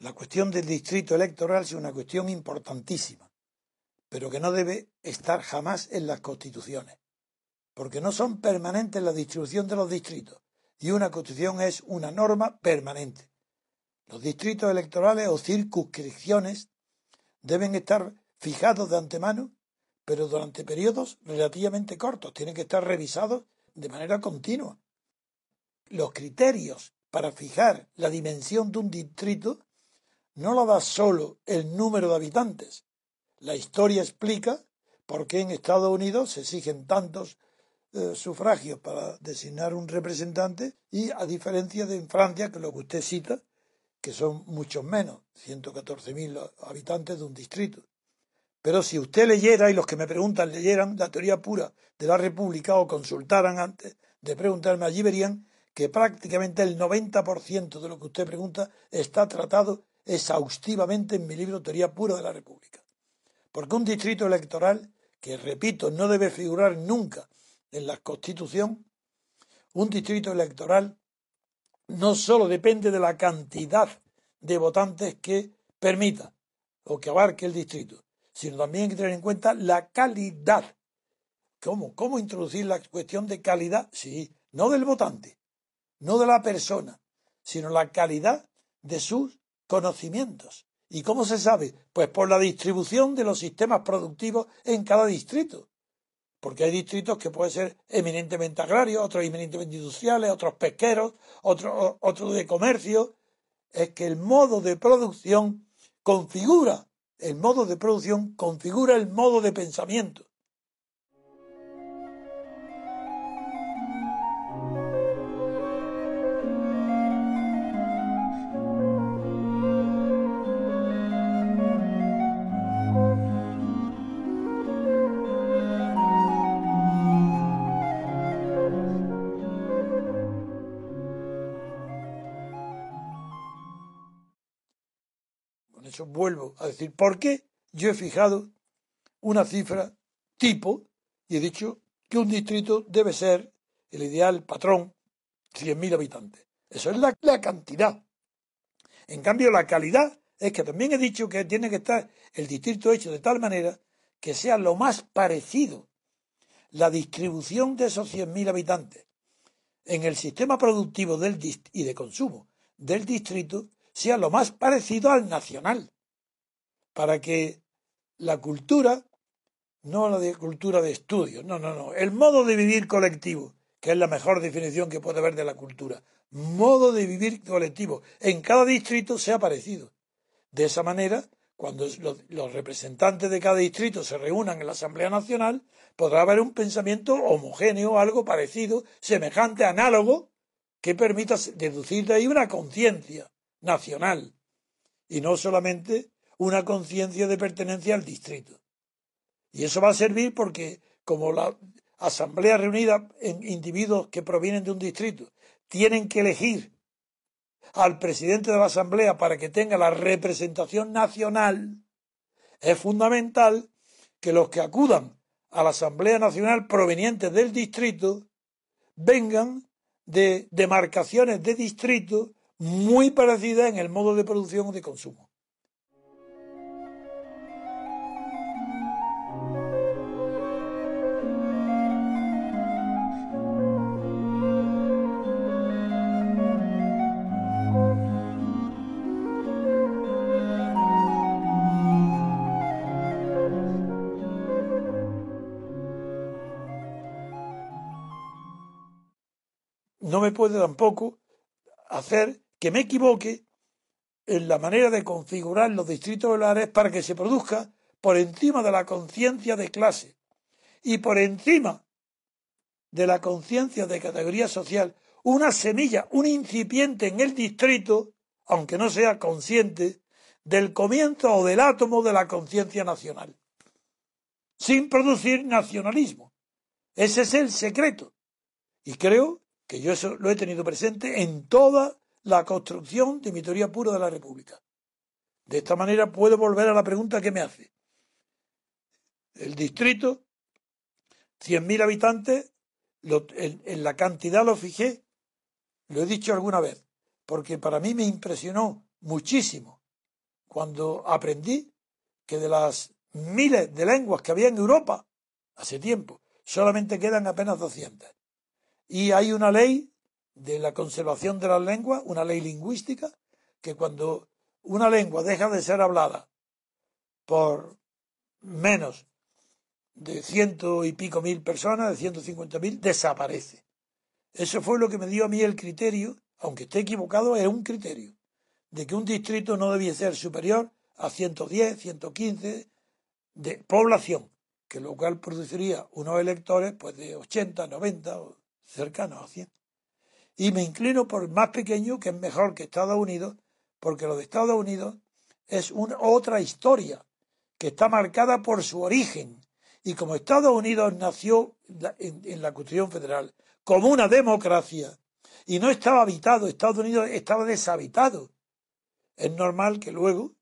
La cuestión del distrito electoral es una cuestión importantísima, pero que no debe estar jamás en las constituciones, porque no son permanentes la distribución de los distritos, y una constitución es una norma permanente. Los distritos electorales o circunscripciones deben estar fijados de antemano, pero durante periodos relativamente cortos, tienen que estar revisados de manera continua. Los criterios para fijar la dimensión de un distrito no lo da solo el número de habitantes. La historia explica por qué en Estados Unidos se exigen tantos eh, sufragios para designar un representante y a diferencia de en Francia, que lo que usted cita, que son muchos menos, 114.000 habitantes de un distrito. Pero si usted leyera, y los que me preguntan leyeran la teoría pura de la República o consultaran antes de preguntarme allí, verían que prácticamente el 90% de lo que usted pregunta está tratado exhaustivamente en mi libro Teoría Pura de la República. Porque un distrito electoral, que repito, no debe figurar nunca en la Constitución, un distrito electoral no solo depende de la cantidad de votantes que permita o que abarque el distrito, sino también hay que tener en cuenta la calidad. ¿Cómo? ¿Cómo introducir la cuestión de calidad? Sí, no del votante, no de la persona, sino la calidad de sus conocimientos. ¿Y cómo se sabe? Pues por la distribución de los sistemas productivos en cada distrito. Porque hay distritos que pueden ser eminentemente agrarios, otros eminentemente industriales, otros pesqueros, otros otro de comercio. Es que el modo de producción configura, el modo de producción configura el modo de pensamiento. Vuelvo a decir, ¿por qué yo he fijado una cifra tipo y he dicho que un distrito debe ser el ideal patrón 100.000 habitantes? Eso es la, la cantidad. En cambio, la calidad es que también he dicho que tiene que estar el distrito hecho de tal manera que sea lo más parecido la distribución de esos 100.000 habitantes en el sistema productivo del y de consumo del distrito sea lo más parecido al nacional, para que la cultura, no la de cultura de estudio, no, no, no, el modo de vivir colectivo, que es la mejor definición que puede haber de la cultura, modo de vivir colectivo, en cada distrito sea parecido. De esa manera, cuando los, representantes de cada distrito se reúnan en la Asamblea Nacional, podrá haber un pensamiento homogéneo, algo parecido, semejante, análogo, que permita deducir de ahí una conciencia nacional y no solamente una conciencia de pertenencia al distrito. Y eso va a servir porque como la asamblea reunida en individuos que provienen de un distrito tienen que elegir al presidente de la asamblea para que tenga la representación nacional, es fundamental que los que acudan a la asamblea nacional provenientes del distrito vengan de demarcaciones de distrito muy parecida en el modo de producción o de consumo. No me puede tampoco hacer que me equivoque en la manera de configurar los distritos escolares para que se produzca por encima de la conciencia de clase y por encima de la conciencia de categoría social una semilla, un incipiente en el distrito, aunque no sea consciente, del comienzo o del átomo de la conciencia nacional, sin producir nacionalismo. Ese es el secreto. Y creo que yo eso lo he tenido presente en toda la construcción de mi teoría pura de la República. De esta manera puedo volver a la pregunta que me hace. El distrito, 100.000 habitantes, en, la cantidad lo fijé, lo he dicho alguna vez, porque para mí me impresionó muchísimo cuando aprendí que de las miles de lenguas que había en Europa hace tiempo, solamente quedan apenas 200. Y hay una ley de la conservación de las lenguas, una ley lingüística, que cuando una lengua deja de ser hablada por menos de ciento y pico mil personas, de ciento cincuenta mil, desaparece. Eso fue lo que me dio a mí el criterio, aunque esté equivocado, es un criterio, de que un distrito no debía ser superior a 110, 115 de población, que lo cual produciría unos electores pues de 80, 90 o cercanos a 100. Y me inclino por el más pequeño, que es mejor que Estados Unidos, porque lo de Estados Unidos es otra historia que está marcada por su origen. Y como Estados Unidos nació en, la Constitución Federal como una democracia y no estaba habitado, Estados Unidos estaba deshabitado, es normal que luego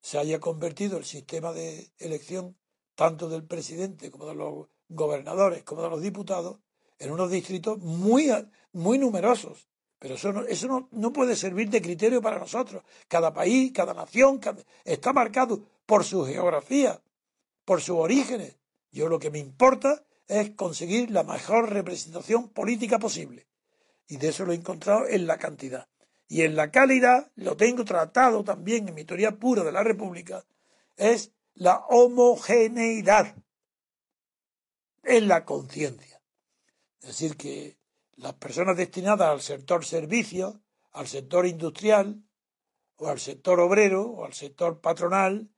se haya convertido el sistema de elección tanto del presidente como de los gobernadores como de los diputados en unos distritos muy, muy numerosos. Pero eso, no, eso no, puede servir de criterio para nosotros. Cada país, cada nación está marcado por su geografía, por sus orígenes. Yo lo que me importa es conseguir la mejor representación política posible. Y de eso lo he encontrado en la cantidad. Y en la calidad, lo tengo tratado también en mi teoría pura de la República, es la homogeneidad en la conciencia. Es decir, que las personas destinadas al sector servicio, al sector industrial, o al sector obrero, o al sector patronal,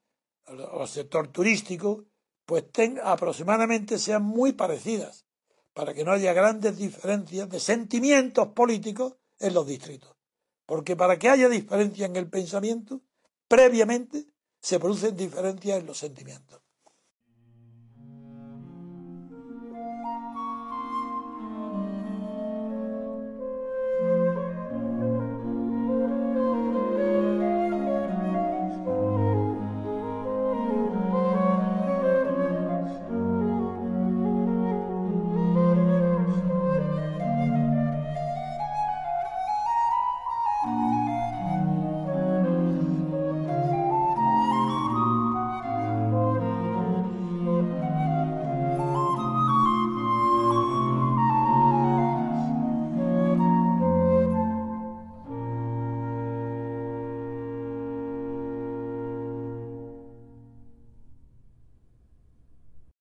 o al sector turístico, pues aproximadamente sean muy parecidas, para que no haya grandes diferencias de sentimientos políticos en los distritos. Porque para que haya diferencia en el pensamiento, previamente se producen diferencias en los sentimientos.